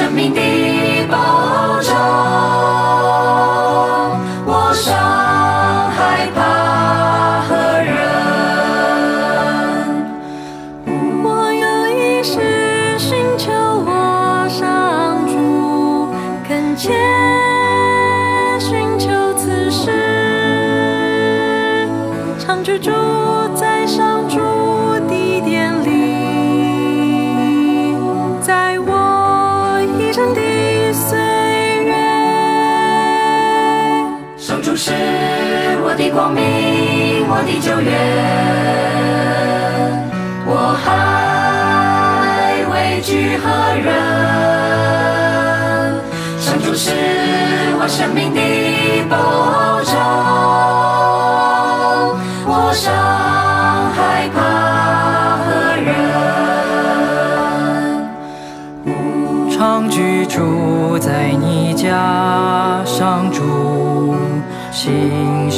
生命的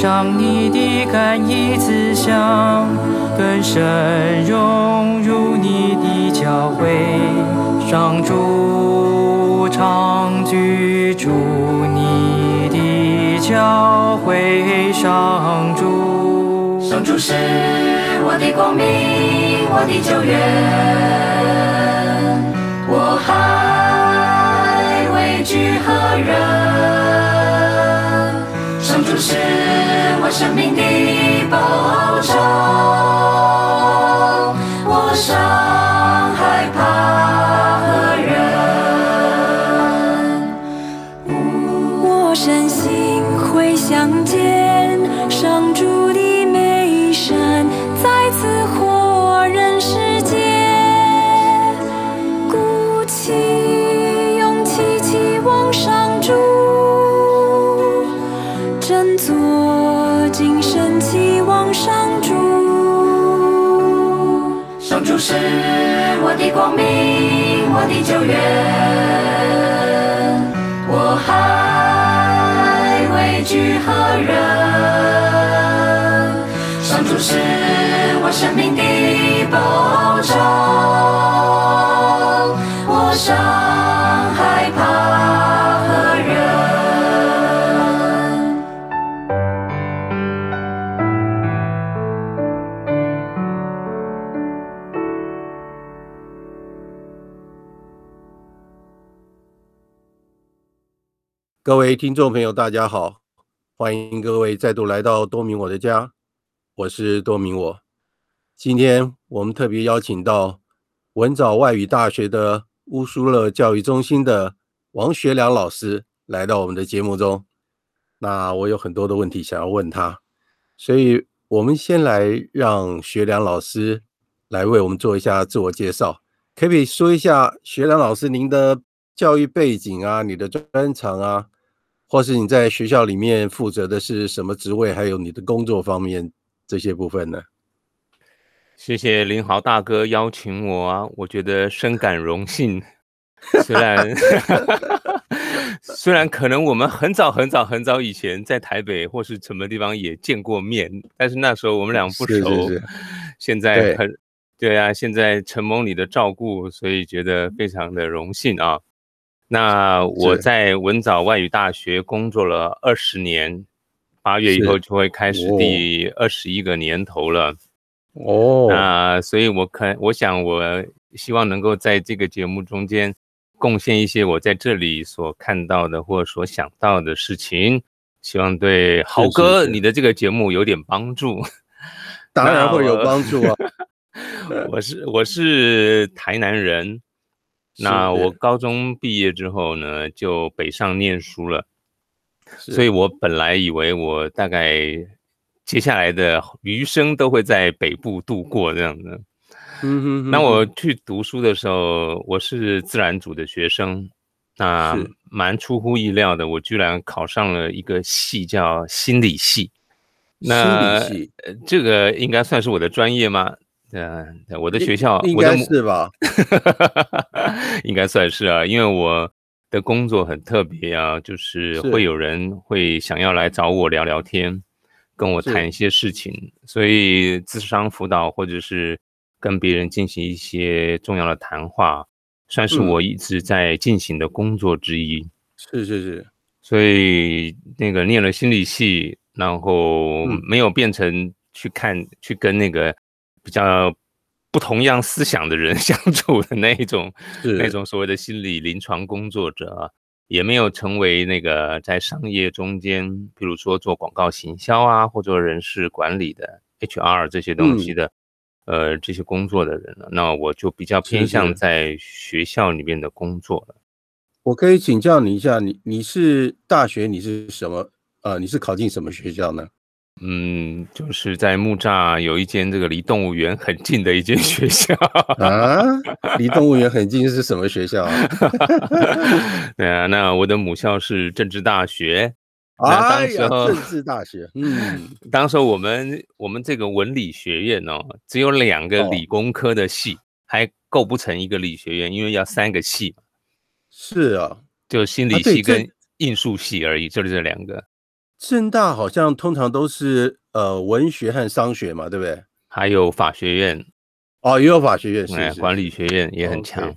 欣赏你的甘怡慈祥，更深融入你的教会，上主常居住你的教会，上主。上主是我的光明，我的救援，我还畏惧何人？上主是生命的保障，我想是我的光明，我的救援，我还畏惧何人？上主是我生命的保障，我各位听众朋友，大家好，欢迎各位再度来到多明我的家，我是多明我。今天我们特别邀请到文藻外语大学的乌苏勒教育中心的王学良老师来到我们的节目中。那我有很多的问题想要问他，所以我们先来让学良老师来为我们做一下自我介绍，可不可以说一下学良老师您的教育背景啊，你的专长啊？或是你在学校里面负责的是什么职位，还有你的工作方面这些部分呢？谢谢林豪大哥邀请我啊，我觉得深感荣幸。虽然 虽然可能我们很早很早很早以前在台北或是什么地方也见过面，但是那时候我们俩不熟。是是是，现在很对，对啊，现在承蒙你的照顾，所以觉得非常的荣幸啊。那我在文藻外语大学工作了二十年，八月以后就会开始第二十一个年头了。哦，那所以我可，我想，我希望能够在这个节目中间贡献一些我在这里所看到的或所想到的事情，希望对豪哥你的这个节目有点帮助。当然会有帮助啊！我是我是台南人。那我高中毕业之后呢，就北上念书了，所以我本来以为我大概接下来的余生都会在北部度过这样的。嗯哼，那我去读书的时候，我是自然组的学生，那蛮出乎意料的，我居然考上了一个系叫心理系。那这个应该算是我的专业吗？嗯，我的学校应该是吧？应该算是啊，因为我的工作很特别啊，就是会有人会想要来找我聊聊天，跟我谈一些事情，所以智商辅导或者是。跟别人进行一些重要的谈话，算是我一直在进行的工作之一。是是是，所以那个念了心理系，然后没有变成去看、嗯、去跟那个比较不同样思想的人 相处的那一种，那种所谓的心理临床工作者，也没有成为那个在商业中间，比如说做广告行销啊，或者人事管理的 HR 这些东西的。嗯呃，这些工作的人了，那我就比较偏向在学校里面的工作了。我可以请教你一下，你你是大学你是什么？呃，你是考进什么学校呢？嗯，就是在木栅有一间这个离动物园很近的一间学校 啊。离动物园很近是什么学校啊？对啊，那我的母校是政治大学。哎呀，政治大学，嗯，当时我们我们这个文理学院哦，只有两个理工科的系，哦、还构不成一个理学院，因为要三个系。是啊，就心理系跟应数系而已，就是这两个。政大好像通常都是呃文学和商学嘛，对不对？还有法学院，哦，也有法学院，是，是，是管理学院也很强。Okay.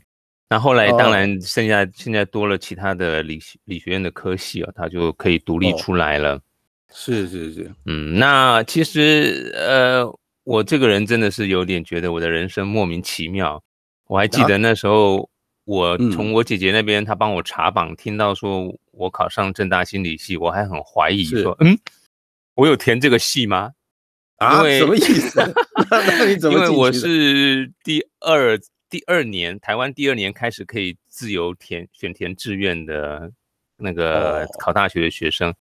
那后来当然剩下现在多了其他的理理学院的科系啊，他就可以独立出来了。是是是，嗯，那其实呃，我这个人真的是有点觉得我的人生莫名其妙。我还记得那时候，我从我姐姐那边，她帮我查榜，听到说我考上正大心理系，我还很怀疑说，嗯，我有填这个系吗？啊，什么意思？那你怎么？因为我是第二。第二年，台湾第二年开始可以自由填选填志愿的那个考大学的学生，哦、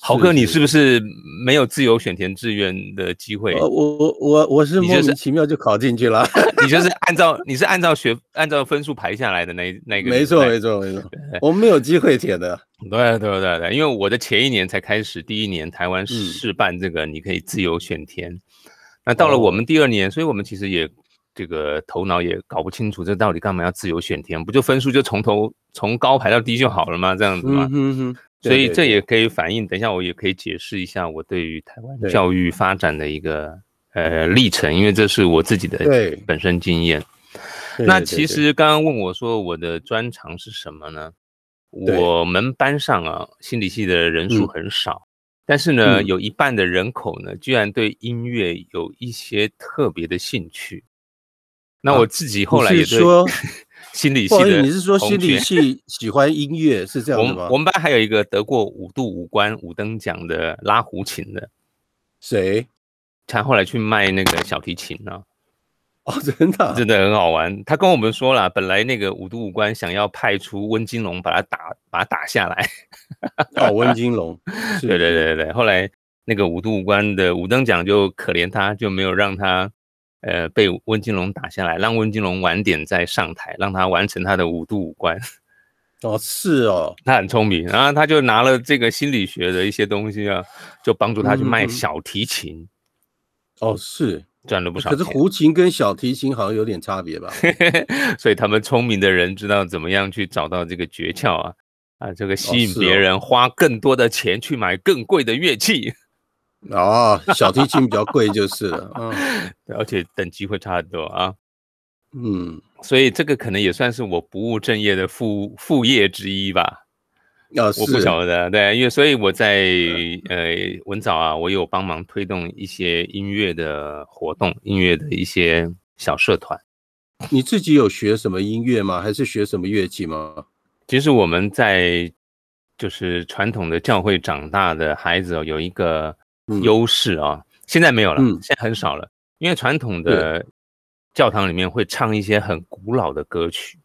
豪哥，你是不是没有自由选填志愿的机会？我我我我是莫名其妙就考进去了，你就是按照你是按照学按照分数排下来的那那个？没错没错没错，我们没有机会填的。对对对对，因为我的前一年才开始，第一年台湾试办这个，你可以自由选填。嗯、那到了我们第二年，所以我们其实也。这个头脑也搞不清楚，这到底干嘛要自由选填？不就分数就从头从高排到低就好了吗？这样子吗？嗯哼，所以这也可以反映，等一下我也可以解释一下我对于台湾教育发展的一个呃历程，因为这是我自己的本身经验。那其实刚刚问我说我的专长是什么呢？我们班上啊，心理系的人数很少，但是呢，有一半的人口呢，居然对音乐有一些特别的兴趣。那我自己后来也是说心理系的，你是说心理系喜欢音乐 是这样的吗？我们我们班还有一个得过五度五关五等奖的拉胡琴的，谁？他后来去卖那个小提琴呢？哦，真的，真的很好玩。他跟我们说了，本来那个五度五关想要派出温金龙把他打，把他打下来。哦，温金龙，对对对对对。后来那个五度五关的五等奖就可怜他，就没有让他。呃，被温金龙打下来，让温金龙晚点再上台，让他完成他的五度五关。哦，是哦，他很聪明，然后他就拿了这个心理学的一些东西啊，就帮助他去卖小提琴。嗯、哦，是赚了不少。可是胡琴跟小提琴好像有点差别吧？所以他们聪明的人知道怎么样去找到这个诀窍啊啊，这个吸引别人花更多的钱去买更贵的乐器。哦，小提琴比较贵就是了，嗯，而且等级会差很多啊，嗯，所以这个可能也算是我不务正业的副副业之一吧，哦，我不晓得，对，因为所以我在呃文藻啊，我有帮忙推动一些音乐的活动，音乐的一些小社团。你自己有学什么音乐吗？还是学什么乐器吗？其实我们在就是传统的教会长大的孩子哦有一个。优势啊，现在没有了，嗯、现在很少了，因为传统的教堂里面会唱一些很古老的歌曲。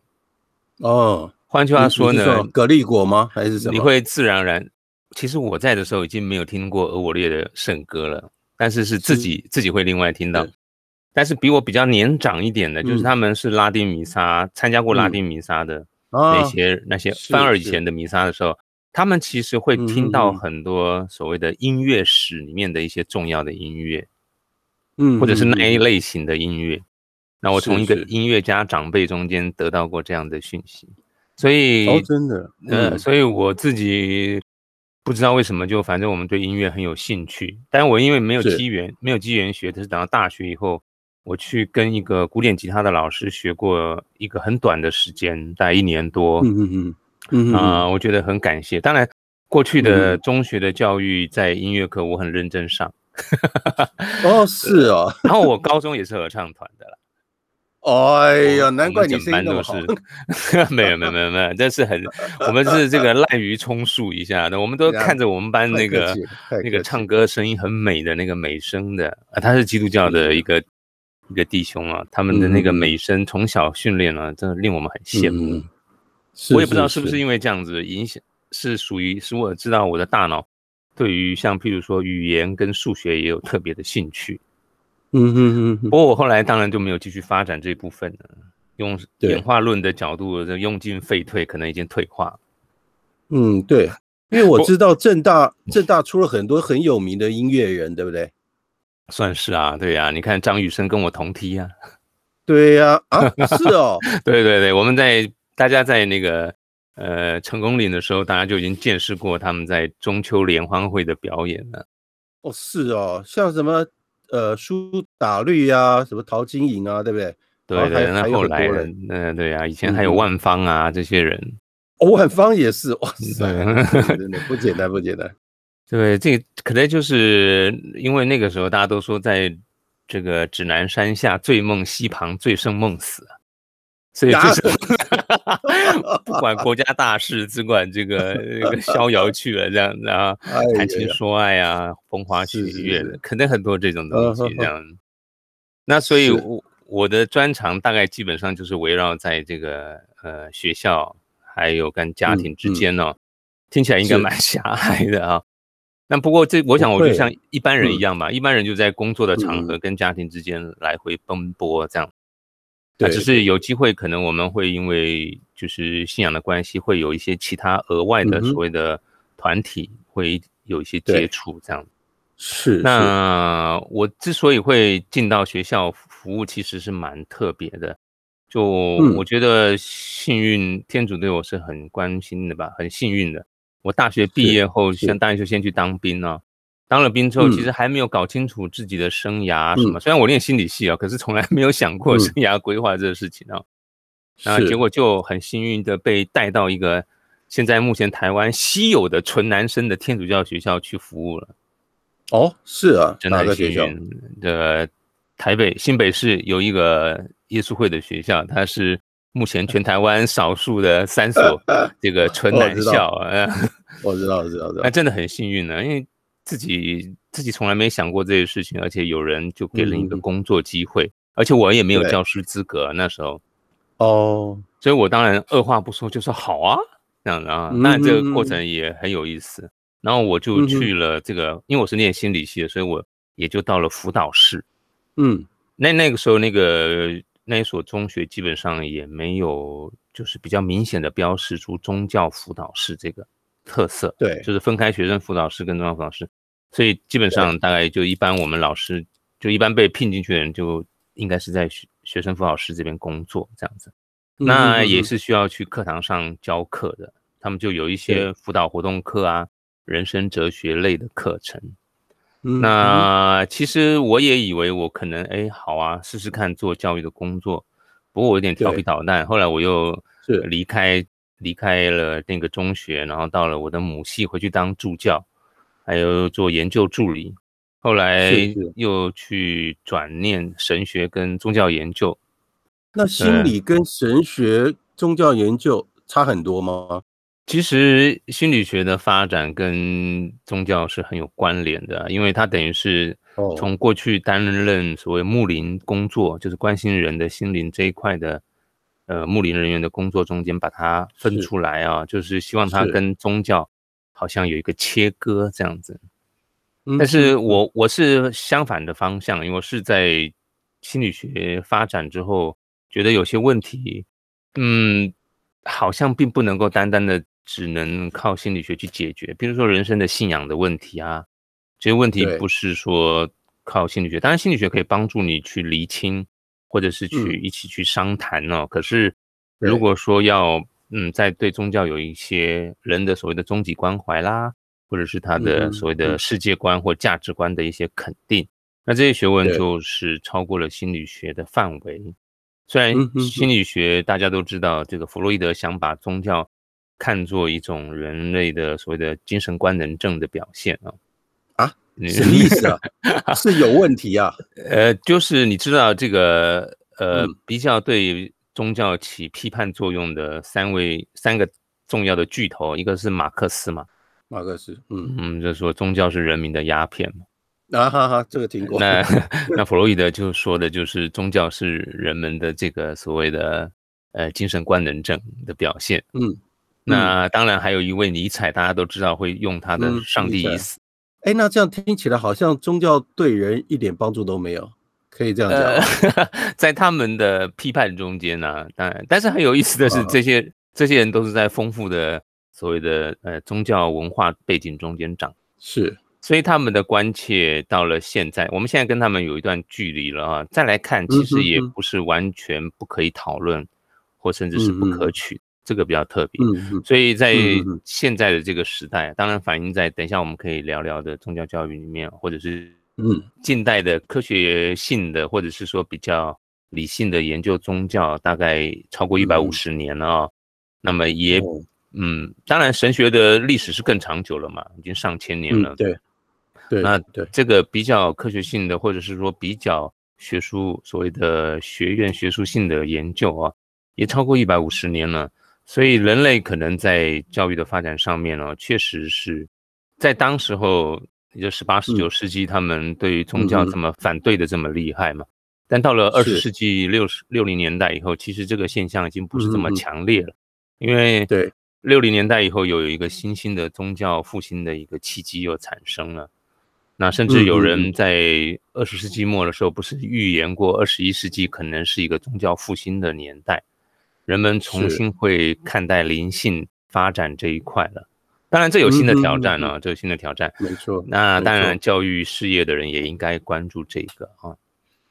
哦，换句话说呢，格力果吗？还是什么？你会自然而然。其实我在的时候已经没有听过俄我列的圣歌了。但是是自己自己会另外听到。但是比我比较年长一点的，就是他们是拉丁弥撒，参加过拉丁弥撒的那些那些范二以前的弥撒的时候，他们其实会听到很多所谓的音乐史里面的一些重要的音乐，嗯，或者是那一类型的音乐。那我从一个音乐家长辈中间得到过这样的讯息，所以哦，真的，嗯，所以我自己不知道为什么，就反正我们对音乐很有兴趣。但我因为没有机缘，没有机缘学，但是等到大学以后。我去跟一个古典吉他的老师学过一个很短的时间，大概一年多。嗯嗯嗯嗯啊，我觉得很感谢。当然，过去的中学的教育在音乐课我很认真上。哦，是哦。然后我高中也是合唱团的啦。哎呀，难怪你声音那么好。没有没有没有没有，这是很，我们是这个滥竽充数一下的。我们都看着我们班那个那个唱歌声音很美的那个美声的啊，他是基督教的一个。一个弟兄啊，他们的那个美声从小训练啊，真的令我们很羡慕。嗯、我也不知道是不是因为这样子影响，是属于使我知道我的大脑对于像譬如说语言跟数学也有特别的兴趣。嗯嗯嗯。不过我后来当然就没有继续发展这部分了。用演化论的角度，用进废退，可能已经退化。嗯，对，因为我知道正大正大出了很多很有名的音乐人，对不对？算是啊，对呀、啊，你看张雨生跟我同梯啊，对呀、啊，啊，是哦，对对对，我们在大家在那个呃成功岭的时候，大家就已经见识过他们在中秋联欢会的表演了。哦，是哦，像什么呃苏打绿啊，什么陶晶莹啊，对不对？对对，那后来人，嗯，对啊，以前还有万芳啊、嗯、这些人，哦，万芳也是，哇塞，真的不简单，不简单。对，这个可能就是因为那个时候大家都说，在这个指南山下醉梦溪旁醉生梦死，所以就是不管国家大事，只管这个这个逍遥去了这样，然后谈情说爱啊，风花雪月的，肯定很多这种东西这样。那所以，我我的专长大概基本上就是围绕在这个呃学校还有跟家庭之间哦，听起来应该蛮 狭隘的啊。但不过这，我想我就像一般人一样吧，一般人就在工作的场合跟家庭之间来回奔波这样。那只是有机会，可能我们会因为就是信仰的关系，会有一些其他额外的所谓的团体会有一些接触这样。是。那我之所以会进到学校服务，其实是蛮特别的。就我觉得幸运，天主对我是很关心的吧，很幸运的。我大学毕业后，先当然就先去当兵了。当了兵之后，其实还没有搞清楚自己的生涯什么。虽然我念心理系啊，可是从来没有想过生涯规划这个事情啊。然后结果就很幸运的被带到一个现在目前台湾稀有的纯男生的天主教学校去服务了。哦，是啊，真的很幸运的。台北新北市有一个耶稣会的学校，它是。目前全台湾少数的三所 这个纯男校啊，我知道，我知道，知道，那真的很幸运呢，因为自己自己从来没想过这些事情，而且有人就给了一个工作机会，而且我也没有教师资格那时候，哦，所以我当然二话不说就说好啊，这样啊，那这个过程也很有意思，然后我就去了这个，因为我是念心理系的，所以我也就到了辅导室，嗯，那那个时候那个。那一所中学基本上也没有，就是比较明显的标示出宗教辅导室这个特色。对，就是分开学生辅导师跟中央辅导师，所以基本上大概就一般我们老师就一般被聘进去的人就应该是在学学生辅导师这边工作这样子。那也是需要去课堂上教课的，他们就有一些辅导活动课啊，人生哲学类的课程。那其实我也以为我可能哎好啊，试试看做教育的工作。不过我有点调皮捣蛋，后来我又离开离开了那个中学，然后到了我的母系回去当助教，还有做研究助理。后来又去转念神学跟宗教研究。那心理跟神学、宗教研究差很多吗？其实心理学的发展跟宗教是很有关联的，因为它等于是从过去担任所谓牧灵工作，就是关心人的心灵这一块的，呃，牧灵人员的工作中间把它分出来啊，就是希望它跟宗教好像有一个切割这样子。但是我我是相反的方向，因为我是在心理学发展之后，觉得有些问题，嗯，好像并不能够单单的只能靠心理学去解决。比如说人生的信仰的问题啊，这些问题不是说靠心理学，当然心理学可以帮助你去厘清，或者是去一起去商谈哦。可是如果说要嗯，在对宗教有一些人的所谓的终极关怀啦。或者是他的所谓的世界观或价值观的一些肯定，那这些学问就是超过了心理学的范围。虽然心理学大家都知道，这个弗洛伊德想把宗教看作一种人类的所谓的精神官能症的表现啊啊，什么意思啊？是有问题啊？呃，就是你知道这个呃比较对宗教起批判作用的三位三个重要的巨头，一个是马克思嘛。马克思，嗯嗯，就说宗教是人民的鸦片嘛，啊哈哈，这个听过。那 那弗洛伊德就说的就是宗教是人们的这个所谓的呃精神官能症的表现，嗯，那当然还有一位尼采，大家都知道会用他的上帝已死，哎、那这样听起来好像宗教对人一点帮助都没有，可以这样讲、呃，在他们的批判中间呢、啊，当然，但是很有意思的是，这些、啊、这些人都是在丰富的。所谓的呃宗教文化背景中间长是，所以他们的关切到了现在，我们现在跟他们有一段距离了啊。再来看，其实也不是完全不可以讨论，或甚至是不可取，这个比较特别。所以在现在的这个时代，当然反映在等一下我们可以聊聊的宗教教育里面，或者是嗯近代的科学性的，或者是说比较理性的研究宗教，大概超过一百五十年了啊。那么也。嗯，当然，神学的历史是更长久了嘛，已经上千年了。嗯、对，对，那对这个比较科学性的，或者是说比较学术所谓的学院学术性的研究啊，也超过一百五十年了。所以人类可能在教育的发展上面呢、啊，确实是在当时候，也就十八、十九世纪，他们对于宗教这么反对的这么厉害嘛。嗯、但到了二十世纪六十六零年代以后，其实这个现象已经不是这么强烈了，嗯、因为对。六零年代以后，又有一个新兴的宗教复兴的一个契机又产生了。那甚至有人在二十世纪末的时候，不是预言过二十一世纪可能是一个宗教复兴的年代，人们重新会看待灵性发展这一块了。当然，这有新的挑战了，这有新的挑战。没错。那当然，教育事业的人也应该关注这个啊。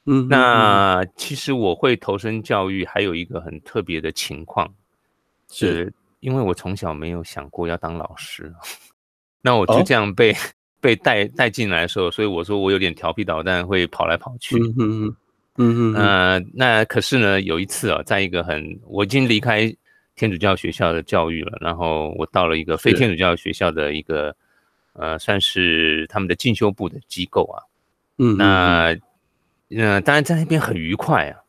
嗯。那其实我会投身教育，还有一个很特别的情况是。因为我从小没有想过要当老师，那我就这样被、哦、被带带进来的时候，所以我说我有点调皮捣蛋，会跑来跑去。嗯嗯嗯嗯。呃，那可是呢，有一次啊，在一个很我已经离开天主教学校的教育了，然后我到了一个非天主教学校的一个呃，算是他们的进修部的机构啊。嗯。那呃，当然在那边很愉快啊。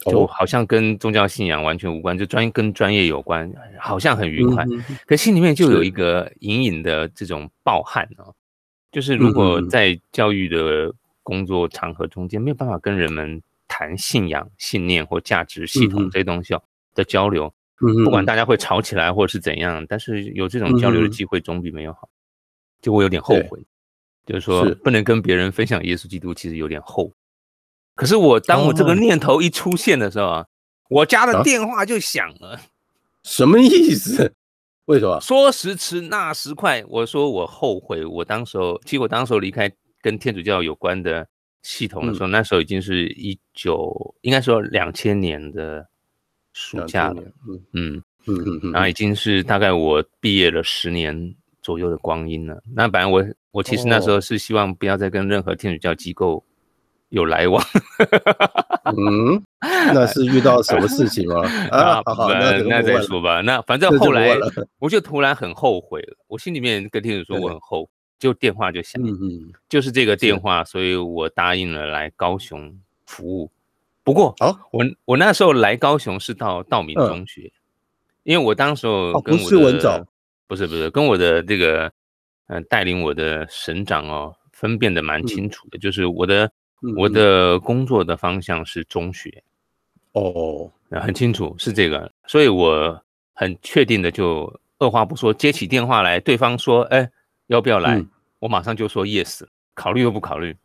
就好像跟宗教信仰完全无关，就专跟专业有关，好像很愉快，可心里面就有一个隐隐的这种抱憾啊，就是如果在教育的工作场合中间没有办法跟人们谈信仰、信念或价值系统这些东西的交流，不管大家会吵起来或者是怎样，但是有这种交流的机会总比没有好，就会有点后悔，就是说不能跟别人分享耶稣基督，其实有点后。可是我当我这个念头一出现的时候啊，oh. 我家的电话就响了。什么意思？为什么？说时迟，那时快。我说我后悔，我当时候，其实我当时候离开跟天主教有关的系统的时候，嗯、那时候已经是一九，应该说两千年的暑假了。嗯嗯嗯嗯，然后已经是大概我毕业了十年左右的光阴了。那本来我我其实那时候是希望不要再跟任何天主教机构。有来往，嗯，那是遇到什么事情吗？啊，好好，那那再说吧。那反正后来，我就突然很后悔了。我心里面跟天主说我很后悔，就电话就响，嗯，就是这个电话，所以我答应了来高雄服务。不过，哦，我我那时候来高雄是到道明中学，因为我当时候跟我的不是不是跟我的这个嗯带领我的省长哦分辨的蛮清楚的，就是我的。我的工作的方向是中学，哦，很清楚是这个，所以我很确定的就二话不说接起电话来，对方说，哎，要不要来？我马上就说 yes，考虑又不考虑。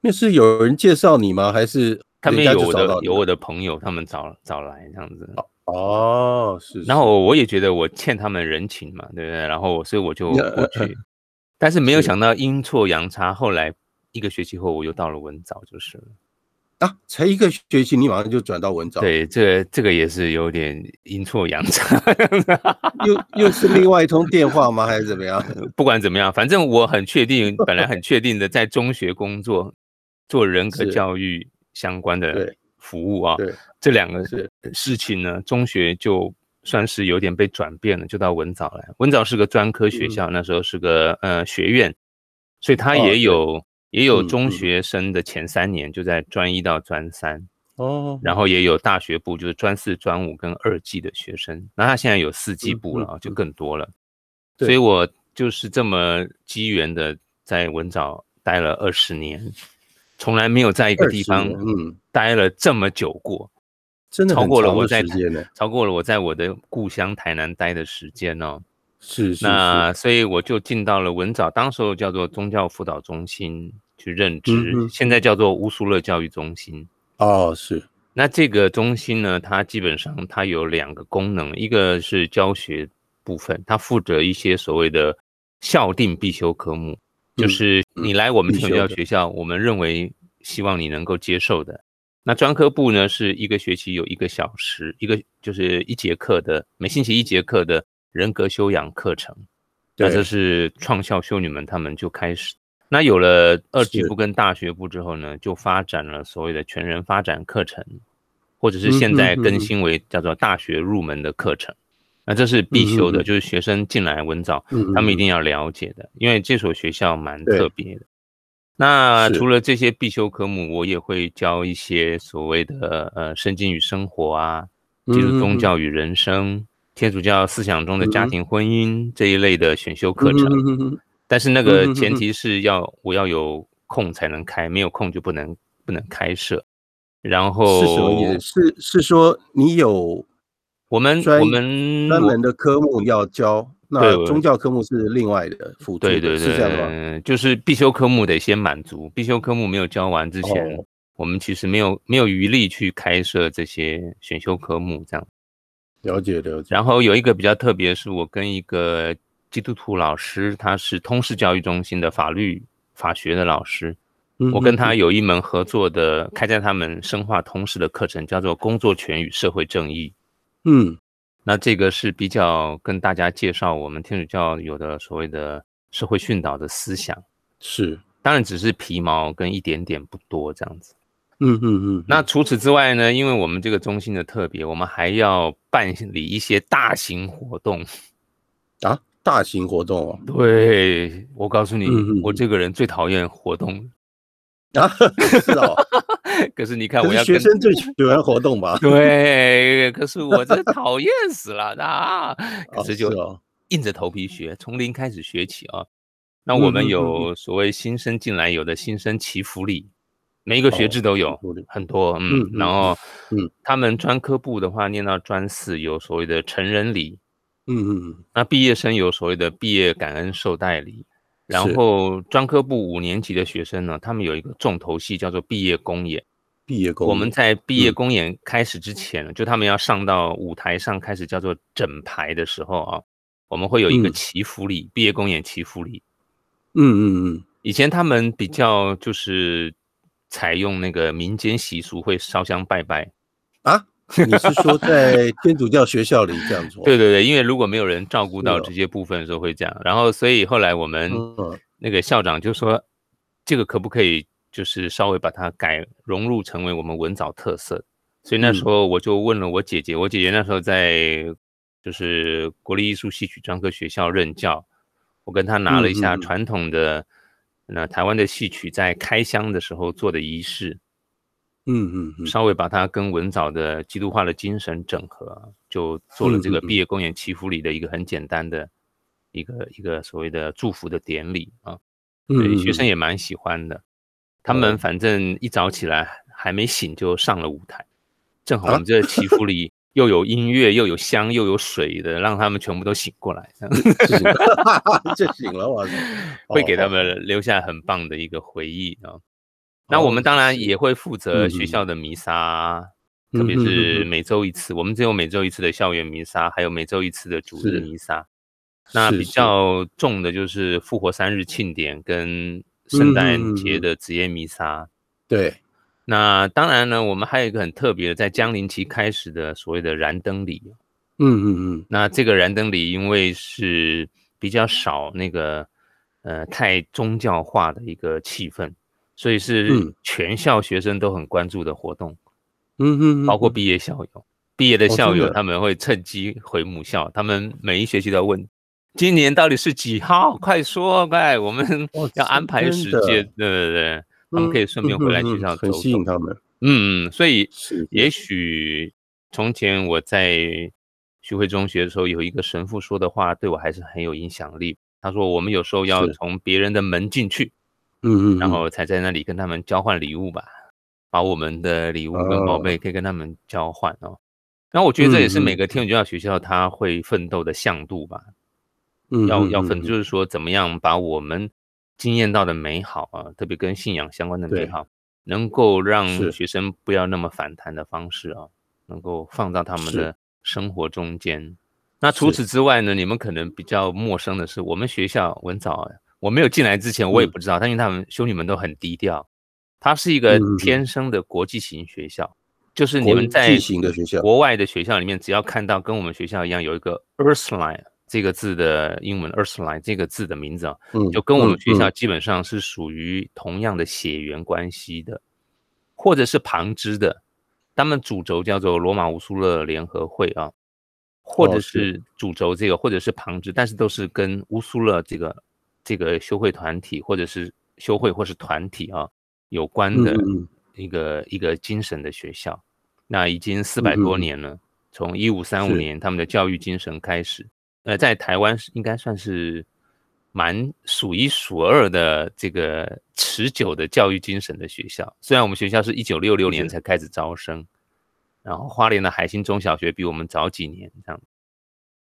那是有人介绍你吗？还是他们有我的有我的朋友，他们找找来这样子。哦，是。然后我也觉得我欠他们人情嘛，对不对？然后所以我就过去，但是没有想到阴错阳差，后来一个学期后我又到了文藻，就是了。啊，才一个学期，你马上就转到文藻？对，这个、这个也是有点阴错阳差，又又是另外一通电话吗？还是怎么样？不管怎么样，反正我很确定，本来很确定的在中学工作，做人格教育相关的服务啊。对，这两个事情呢，中学就算是有点被转变了，就到文藻来。文藻是个专科学校，嗯、那时候是个呃学院，所以它也有。哦也有中学生的前三年就在专一到专三哦，然后也有大学部，就是专四、专五跟二技的学生。那他现在有四技部了，就更多了。所以我就是这么机缘的在文藻待了二十年，从来没有在一个地方嗯待了这么久过，真的超过了我在超过了我在我的故乡台南待的时间哦。是是，那所以我就进到了文藻，当时候叫做宗教辅导中心。去任职，现在叫做乌苏勒教育中心。哦，是。那这个中心呢，它基本上它有两个功能，一个是教学部分，它负责一些所谓的校定必修科目，就是你来我们天主教学校，我们认为希望你能够接受的。那专科部呢，是一个学期有一个小时，一个就是一节课的，每星期一节课的人格修养课程。那这是创校修女们他们就开始。那有了二级部跟大学部之后呢，就发展了所谓的全人发展课程，或者是现在更新为叫做大学入门的课程。那这是必修的，就是学生进来文藻，他们一定要了解的，因为这所学校蛮特别的。那除了这些必修科目，我也会教一些所谓的呃圣经与生活啊，基督宗教与人生、天主教思想中的家庭婚姻这一类的选修课程。但是那个前提是要我要有空才能开，没有空就不能不能开设。然后是什么意思？是是说你有我们我们专门的科目要教，那宗教科目是另外的辅助，对对对，是这样吗？就是必修科目得先满足，必修科目没有教完之前，我们其实没有没有余力去开设这些选修科目，这样。了解了解。然后有一个比较特别，是我跟一个。基督徒老师，他是通识教育中心的法律法学的老师，我跟他有一门合作的，开在他们深化通识的课程，叫做工作权与社会正义。嗯，那这个是比较跟大家介绍我们天主教有的所谓的社会训导的思想，是，当然只是皮毛跟一点点不多这样子。嗯嗯嗯。那除此之外呢，因为我们这个中心的特别，我们还要办理一些大型活动啊。大型活动哦，对，我告诉你，嗯、我这个人最讨厌活动啊，是哦。可是你看，我要学生最喜欢活动吧？对，可是我这讨厌死了啊！可是就硬着头皮学，从零开始学起啊。那我们有所谓新生进来有的新生祈福礼，每一个学制都有很多，嗯，然后嗯，他们专科部的话，念到专四有所谓的成人礼。嗯嗯嗯，那毕业生有所谓的毕业感恩受带礼，然后专科部五年级的学生呢，他们有一个重头戏叫做毕业公演。毕业公演，我们在毕业公演开始之前，嗯、就他们要上到舞台上开始叫做整排的时候啊，我们会有一个祈福礼，毕、嗯、业公演祈福礼。嗯嗯嗯，以前他们比较就是采用那个民间习俗，会烧香拜拜啊。你是说在天主教学校里这样做？对对对，因为如果没有人照顾到这些部分的时候会这样。然后，所以后来我们那个校长就说，这个可不可以就是稍微把它改融入成为我们文藻特色？所以那时候我就问了我姐姐，我姐姐那时候在就是国立艺术戏曲专科学校任教，我跟她拿了一下传统的那台湾的戏曲在开箱的时候做的仪式。嗯嗯，稍微把它跟文藻的基督化的精神整合，就做了这个毕业公演祈福礼的一个很简单的一个一个所谓的祝福的典礼啊，对，学生也蛮喜欢的。他们反正一早起来还没醒就上了舞台，正好我们这个祈福礼又有音乐，又有香，又有水的，让他们全部都醒过来，就醒了，我 会给他们留下很棒的一个回忆啊。那我们当然也会负责学校的弥撒，特别是每周一次，我们只有每周一次的校园弥撒，还有每周一次的主日弥撒。那比较重的就是复活三日庆典跟圣诞节的子夜弥撒。对。那当然呢，我们还有一个很特别的，在江陵期开始的所谓的燃灯礼。嗯嗯嗯。那这个燃灯礼，因为是比较少那个呃太宗教化的一个气氛，所以是全校学生都很关注的活动。嗯嗯。包括毕业校友，毕业的校友他们会趁机回母校，他们每一学期都要问，今年到底是几号？快说，快，我们要安排时间。对对对。他们可以顺便回来学校走走，很吸引他们。嗯嗯，所以也许从前我在徐汇中学的时候，有一个神父说的话，对我还是很有影响力。他说：“我们有时候要从别人的门进去，嗯嗯，然后才在那里跟他们交换礼物吧，把我们的礼物跟宝贝可以跟他们交换哦。然后我觉得这也是每个天主教学校他会奋斗的向度吧。嗯，要要奋，就是说怎么样把我们。经验到的美好啊，特别跟信仰相关的美好，能够让学生不要那么反弹的方式啊，能够放到他们的生活中间。那除此之外呢，你们可能比较陌生的是，我们学校文藻，我没有进来之前我也不知道，但因为他们兄弟们都很低调，它是一个天生的国际型学校，就是你们在国外的学校里面，只要看到跟我们学校一样有一个 Ursuline。这个字的英文 Ursuline 这个字的名字啊，就跟我们学校基本上是属于同样的血缘关系的，或者是旁支的。他们主轴叫做罗马乌苏勒联合会啊，或者是主轴这个，或者是旁支，但是都是跟乌苏勒这个这个修会团体或者是修会或是团体啊有关的一个一个精神的学校。那已经四百多年了，从一五三五年他们的教育精神开始。呃，在台湾是应该算是蛮数一数二的这个持久的教育精神的学校。虽然我们学校是一九六六年才开始招生，然后花莲的海星中小学比我们早几年这样，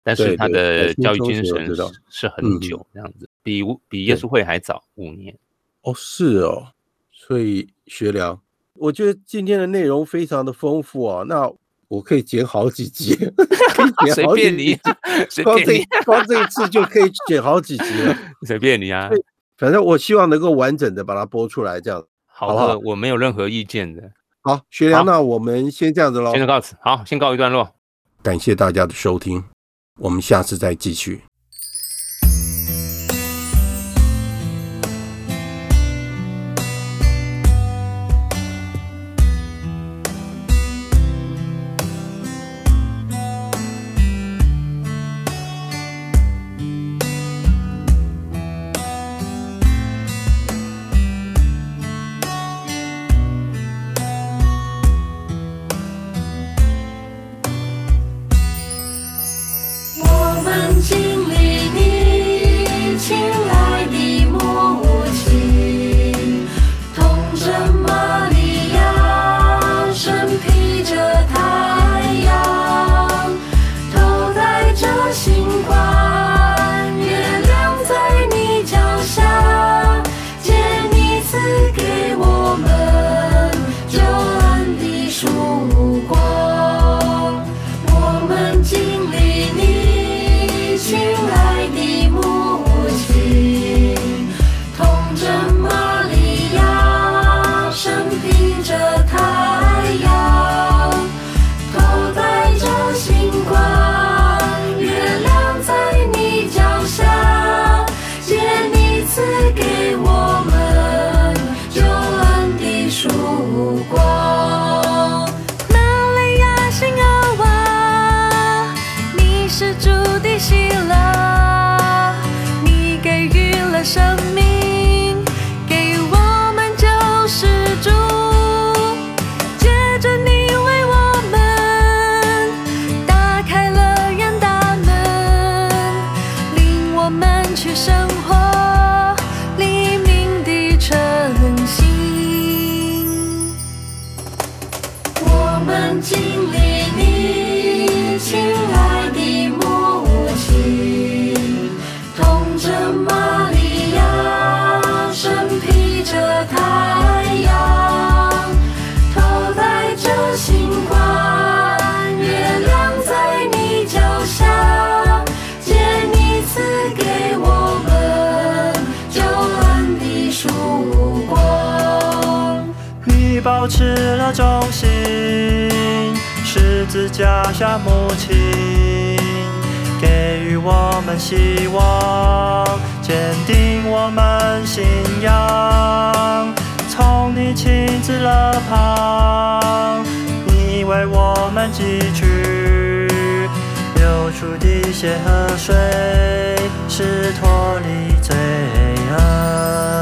但是他的教育精神是是很久这样子，比比耶稣会还早五年。哦，是哦，所以学良，我觉得今天的内容非常的丰富啊。那我可以剪好几集，随便你，光这光这一次就可以剪好几集了，随便你啊。反正我希望能够完整的把它播出来，这样好好，我没有任何意见的。好，学良，那我们先这样子喽，先告辞。好，先告一段落，感谢大家的收听，我们下次再继续。经是家下母亲，给予我们希望，坚定我们信仰。从你亲自勒旁，你为我们汲取，流出的血和水，是脱离罪恶。